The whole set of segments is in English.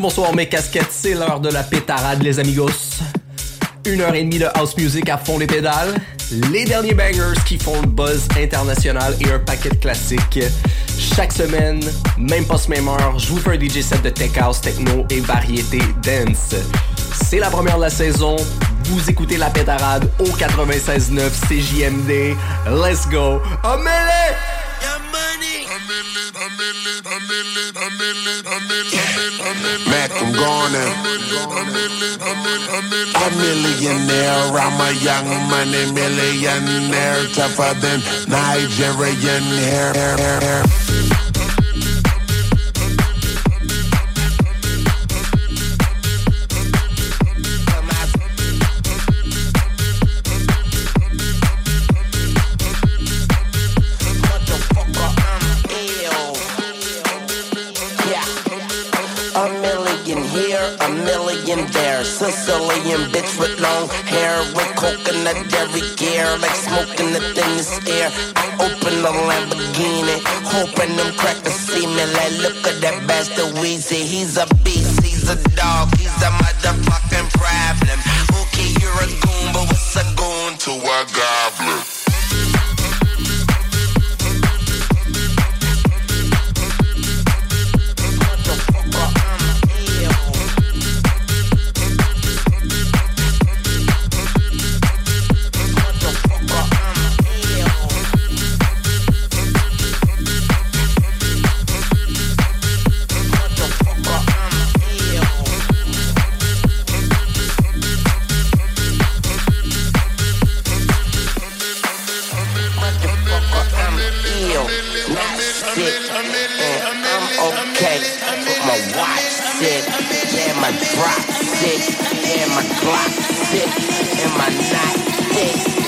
Bonsoir mes casquettes, c'est l'heure de la pétarade les amigos. Une heure et demie de house music à fond les pédales, les derniers bangers qui font le buzz international et un paquet de. Chaque semaine, même pas ce même heure, je vous fais un DJ set de tech house, techno et variété dance. C'est la première de la saison, vous écoutez la pétarade au 96.9 CJMD. Let's go! Amélie! In. A millionaire, I'm a young money millionaire, tougher than Nigerian hair. hair, hair, hair. There. Sicilian bitch with long hair, with coconut dairy gear, like smoking the thinnest air. I open the Lamborghini, hoping them crackers see me. Like, look at that bastard Weezy, he's a beast, he's a dog, he's a motherfucking problem. Okay, you're a goon, but what's a goon to a goblin? Sick, and my Glock sick, and my knot sick.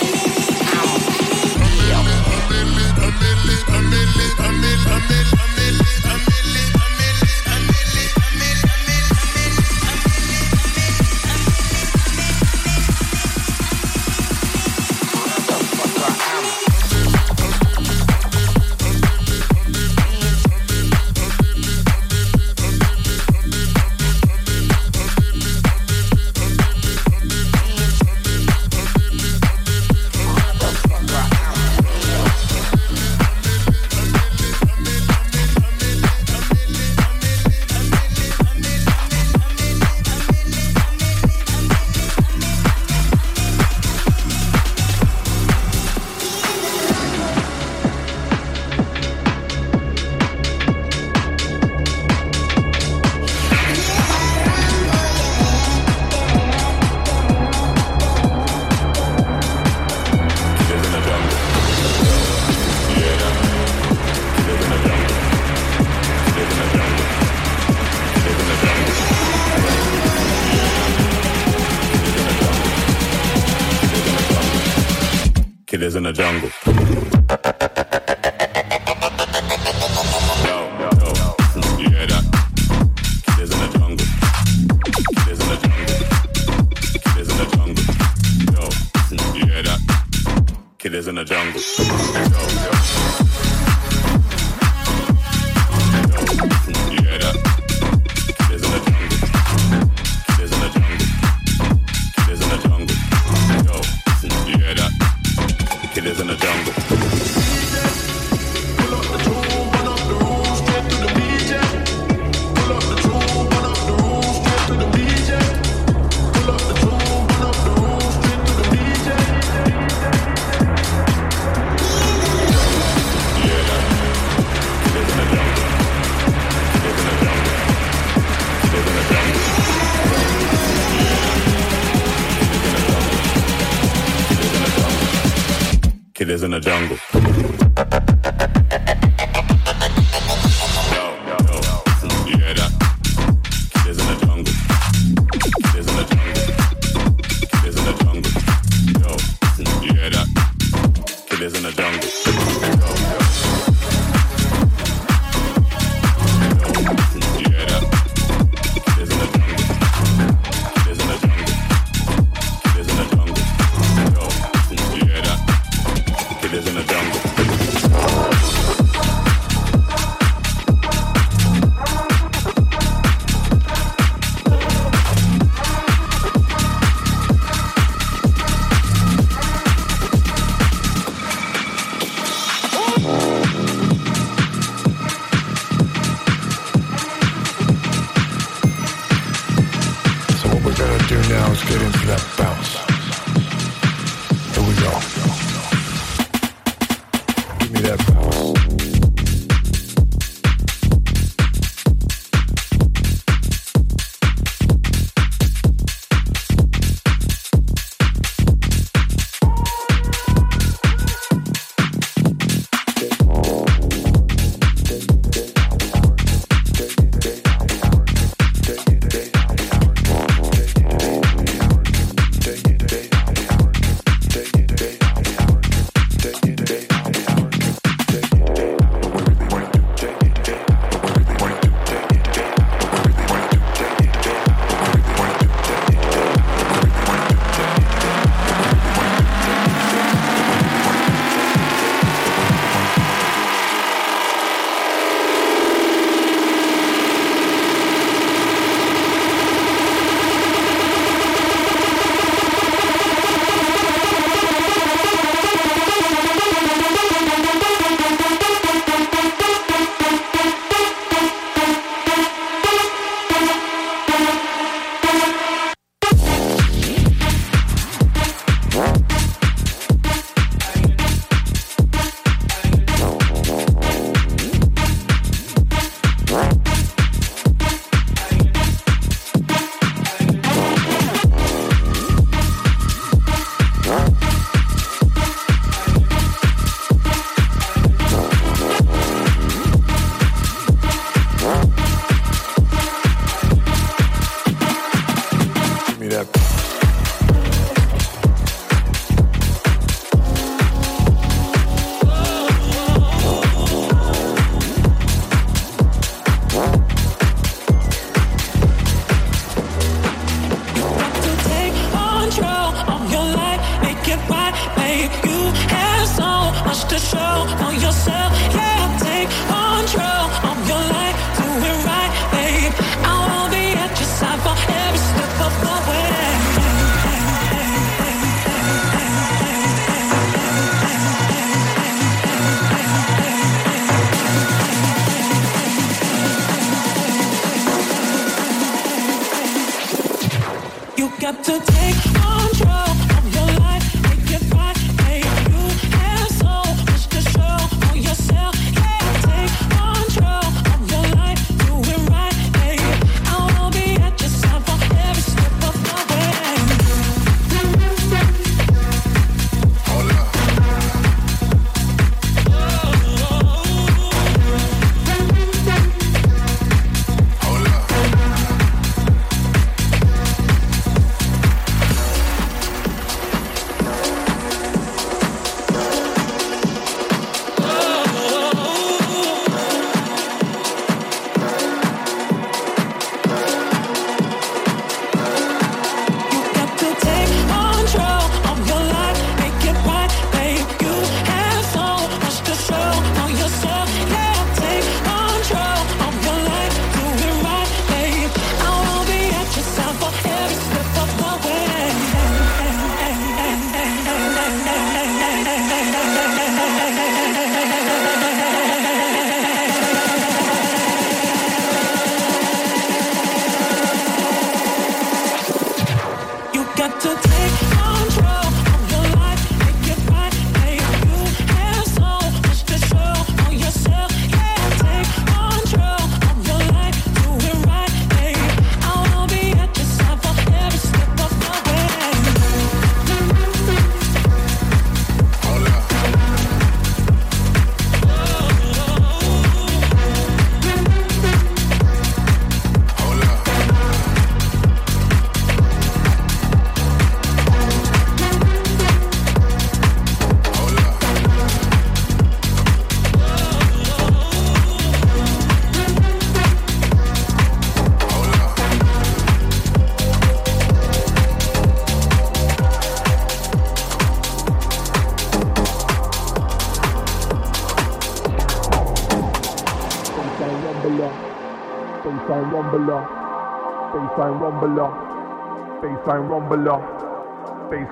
Is in the jungle.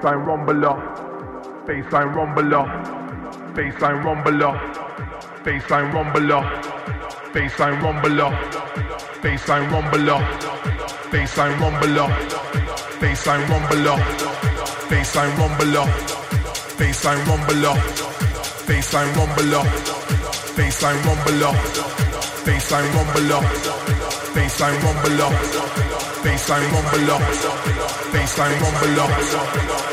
Baseline rumbler, baseline rumbler, baseline rumbler, baseline rumbler, baseline rumbler, baseline rumbler, baseline rumbler, baseline rumbler, baseline rumbler, baseline rumbler, baseline rumbler, baseline rumbler, baseline rumbler, baseline rumbler, baseline rumbler, baseline rumbler,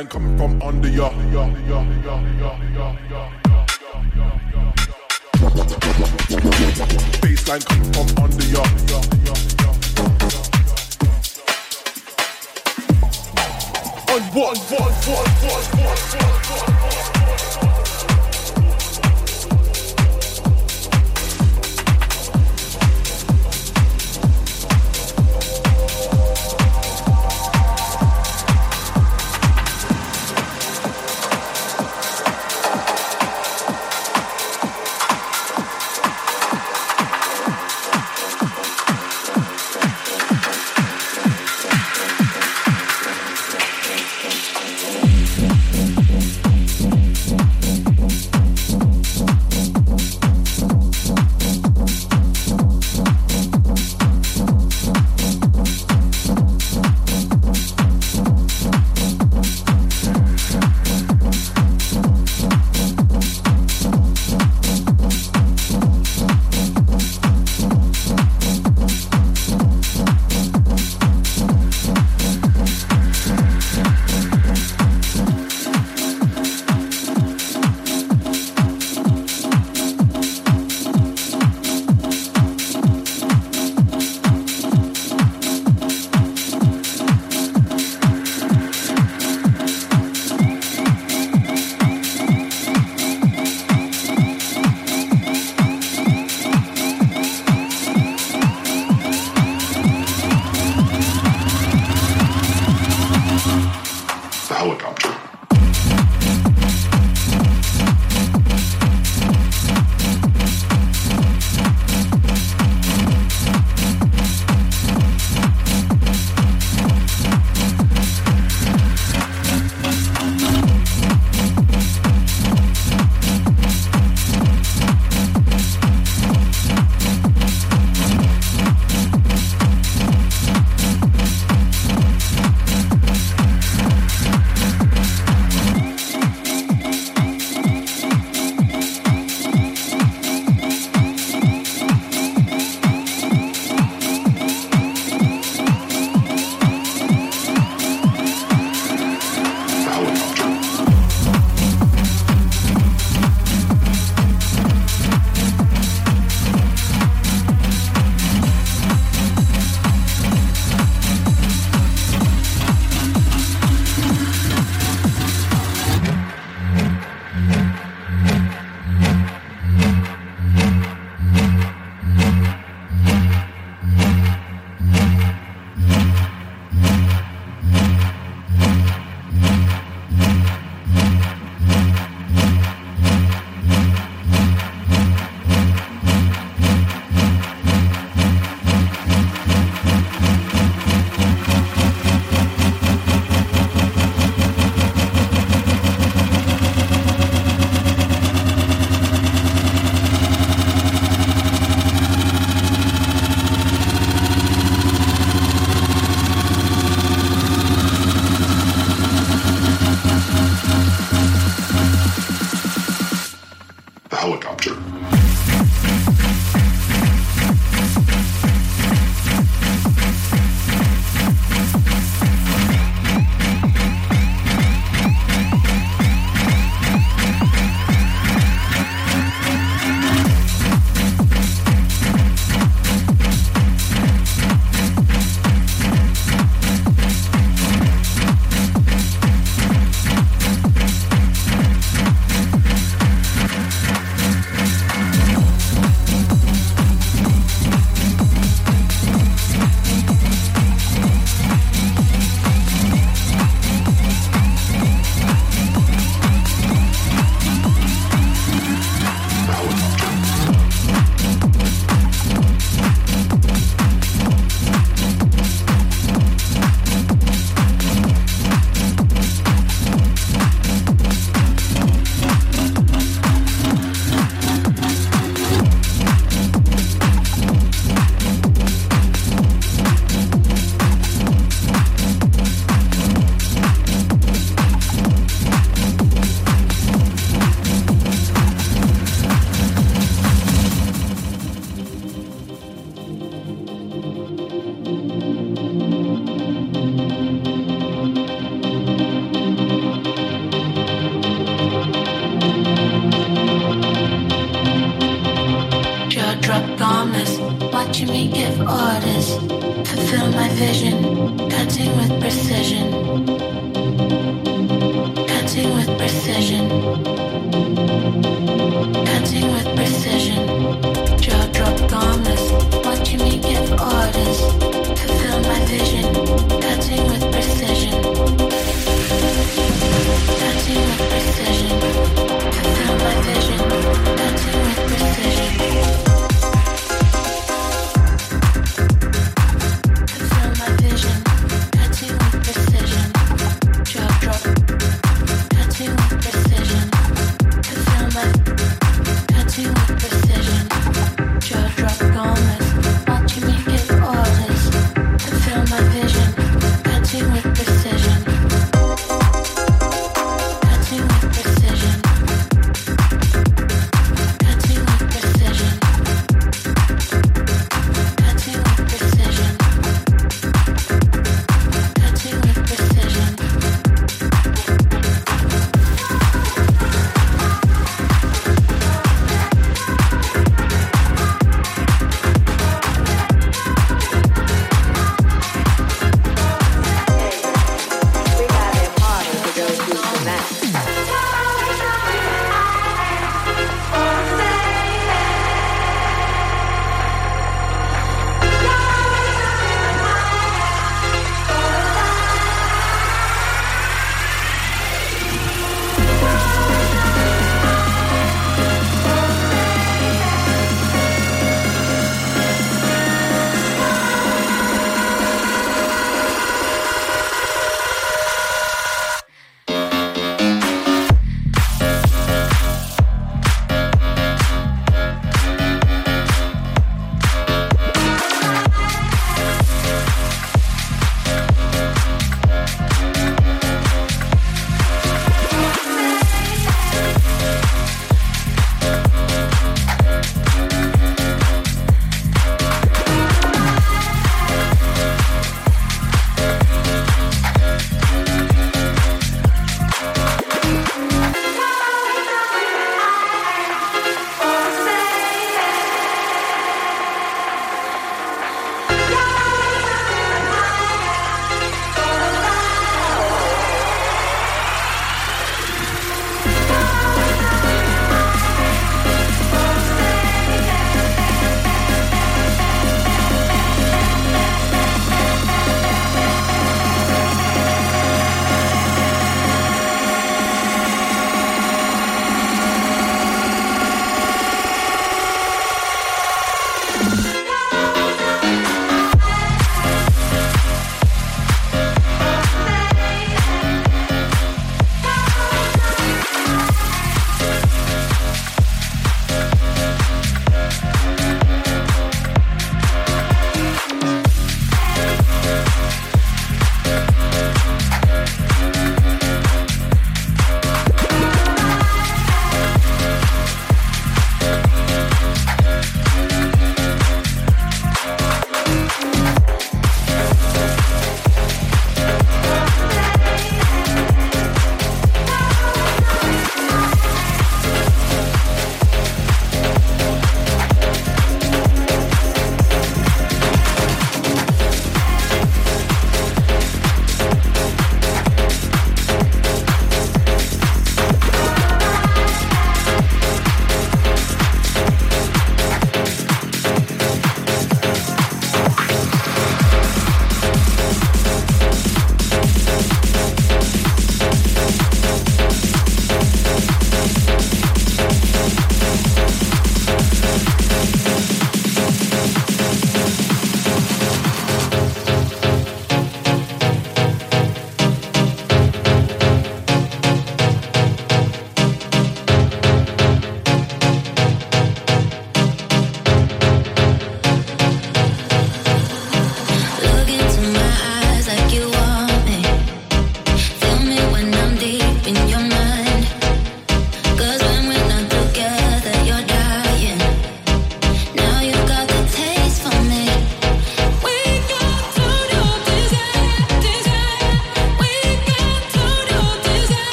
Baseline coming from under your. Baseline coming from under your. On one, one, one, one, one, one, one.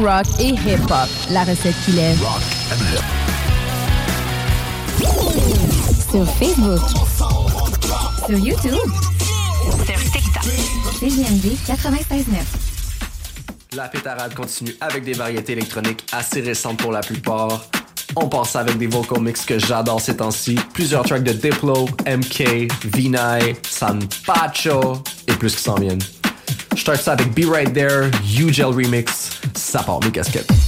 Rock et hip-hop. La recette qu'il est. Rock and hip. Sur Facebook. Sur YouTube. Sur TikTok. CGMD 96.9. La pétarade continue avec des variétés électroniques assez récentes pour la plupart. On passe avec des vocal mix que j'adore ces temps-ci. Plusieurs tracks de Diplo, MK, Vinay, San Pacho et plus qui s'en viennent. Je start ça avec Be Right There, U-Gel Remix. Ça part mes casquettes.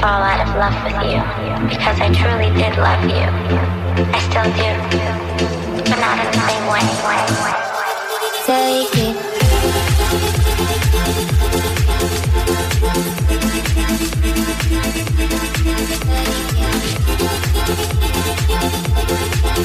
Fall out of love with you. Because I truly did love you. I still do. But not in the same way. Take it. Am I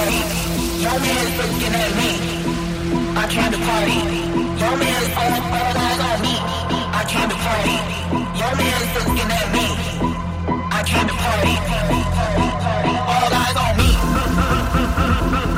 party. Your man is looking at me. I came to party. Your man is all, all eyes on me. I came to party. Your man is looking at me. I came to party. All eyes on me.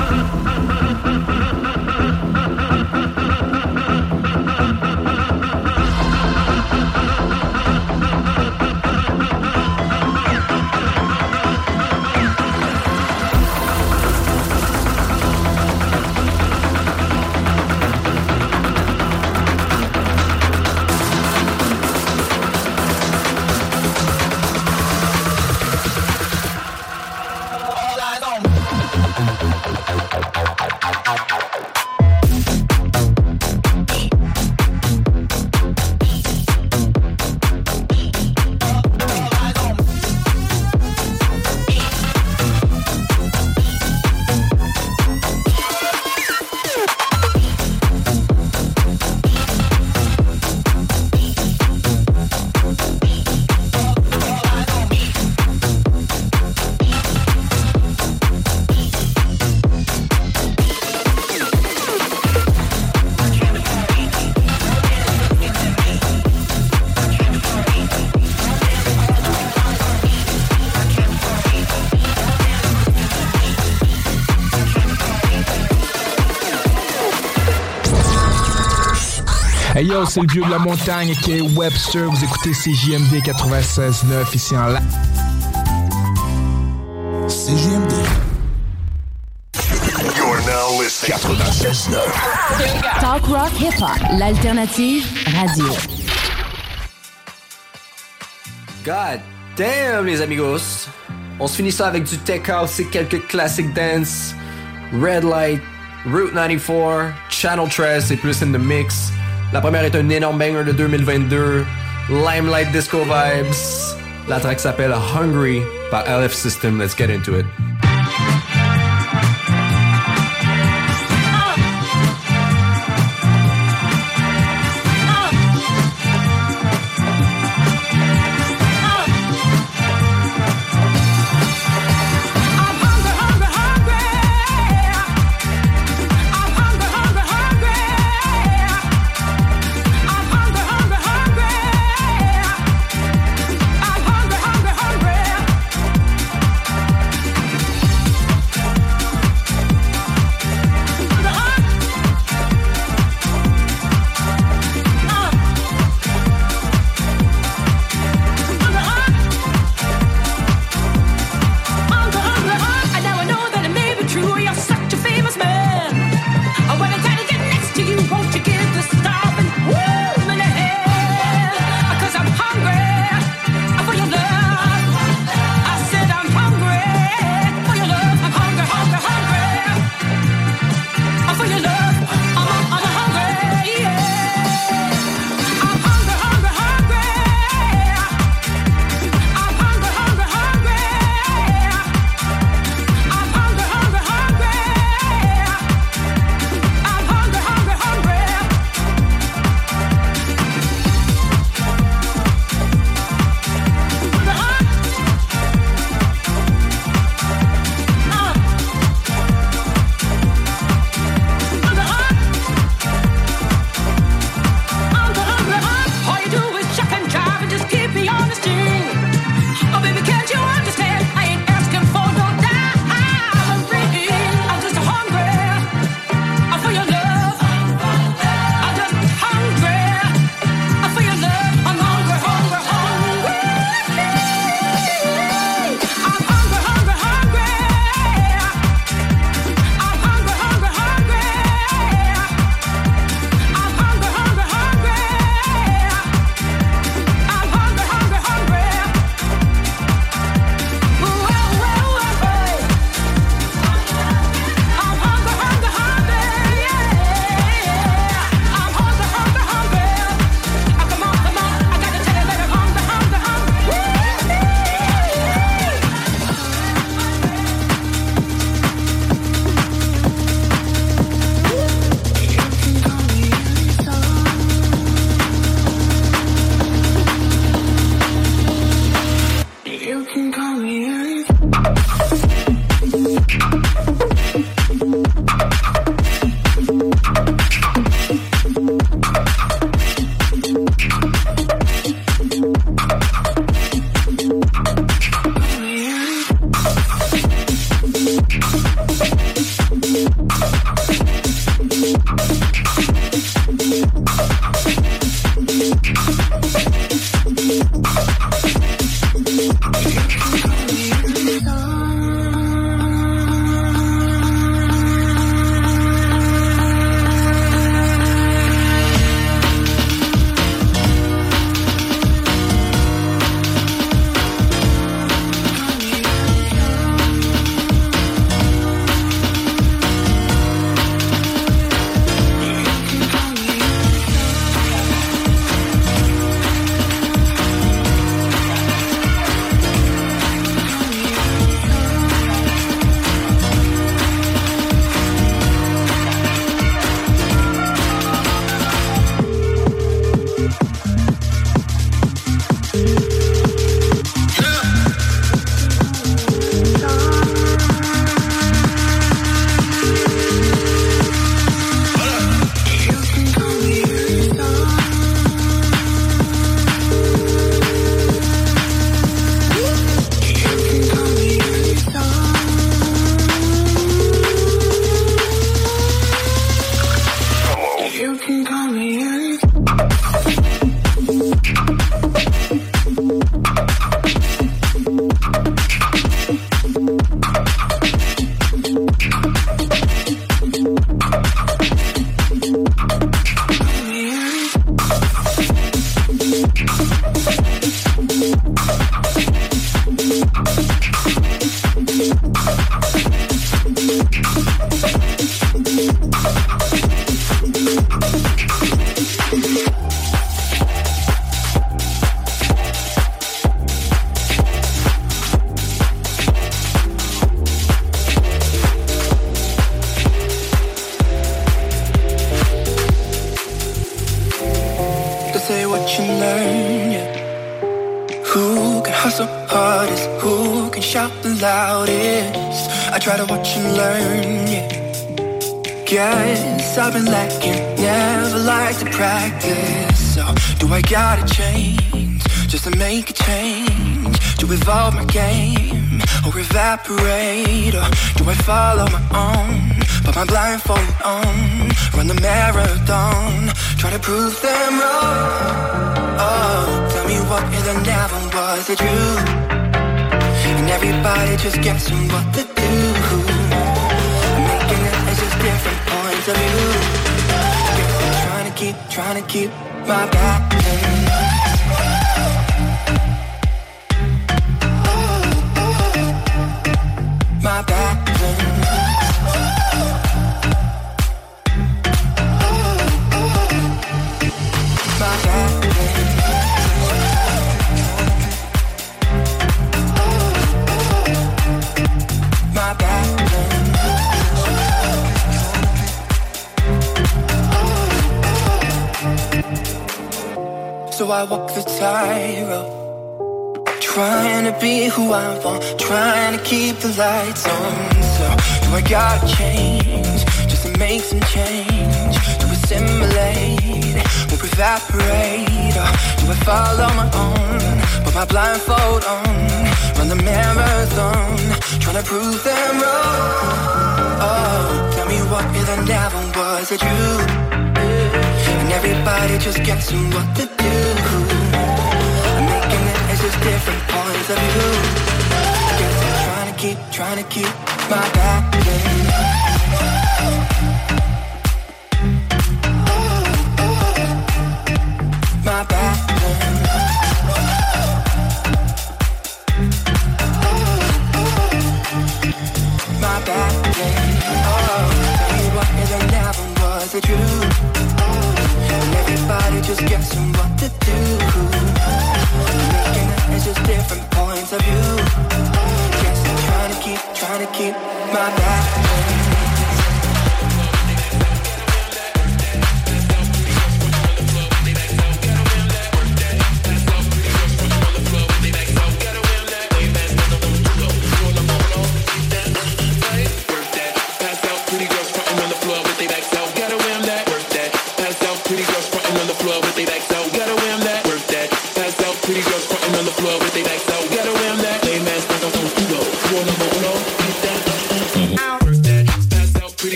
Hey yo, c'est le vieux de la montagne qui est Webster. Vous écoutez CJMD 96.9 ici en la. CJMD. You're now listening. 96.9. Talk rock hip hop, l'alternative radio. God damn, les amigos! On se finit ça avec du tech house et quelques classiques dance. Red Light, Route 94, Channel 13 et plus in the mix. La première est un énorme banger de 2022. Limelight Disco Vibes. La track s'appelle Hungry par LF System. Let's get into it. Guess I've been lacking, never like to practice. So, do I gotta change just to make a change? To evolve my game or evaporate? Or do I follow my own? Put my blindfold on, run the marathon, try to prove them wrong. Oh, tell me what and never was it true? And everybody just guessing what to Trying to keep, trying to keep my balance. I walk the tightrope Trying to be who I want, trying to keep the lights on. So, do I gotta change just to make some change? To assimilate or evaporate? Or do I follow my own? Put my blindfold on, run the marathon, trying to prove them wrong. Oh, tell me what is and never was it? And everybody just guessing what to do different points of view. I guess I'm trying to keep, trying to keep my balance. My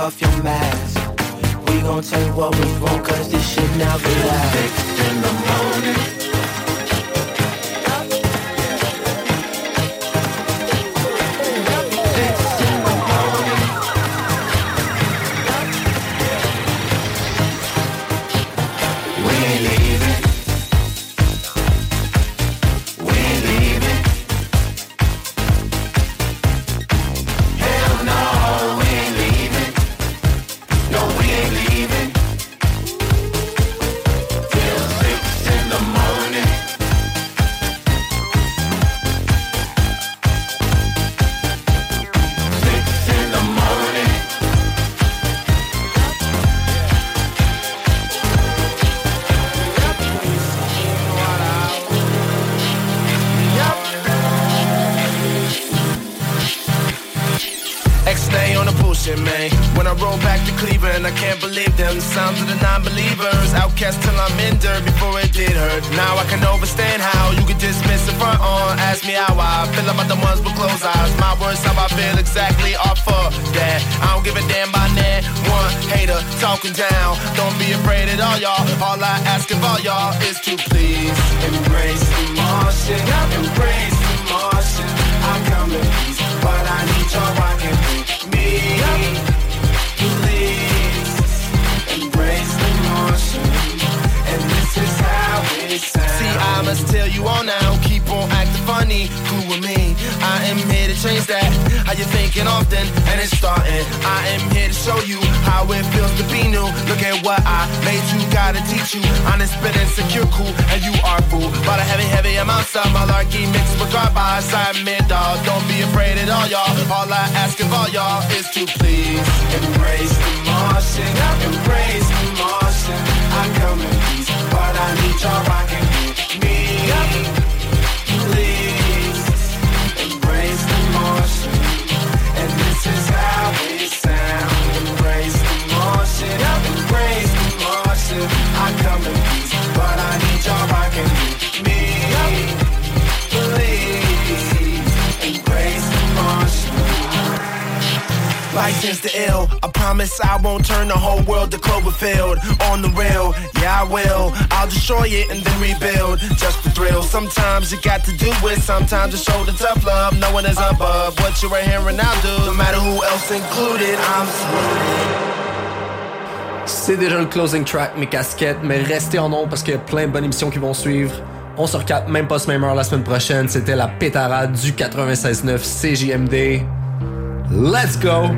off your mask. We gon' take what we want, cause this shit now relax. Six in the morning. since ill. I promise I won't turn the whole world to Cloverfield. On the rail, yeah I will. I'll destroy it and then rebuild just for thrill. Sometimes you got to do it. Sometimes it's shoulder tough love. No one is above what you are hearing. I'll do. No matter who else included, I'm screwed. C'est déjà le closing track, mes casquettes, mais restez en nombre parce qu'il y a plein de bonnes émissions qui vont suivre. On se recap même pas ce même heure la semaine prochaine. C'était la pétarade du 96.9 CJMD. Let's go!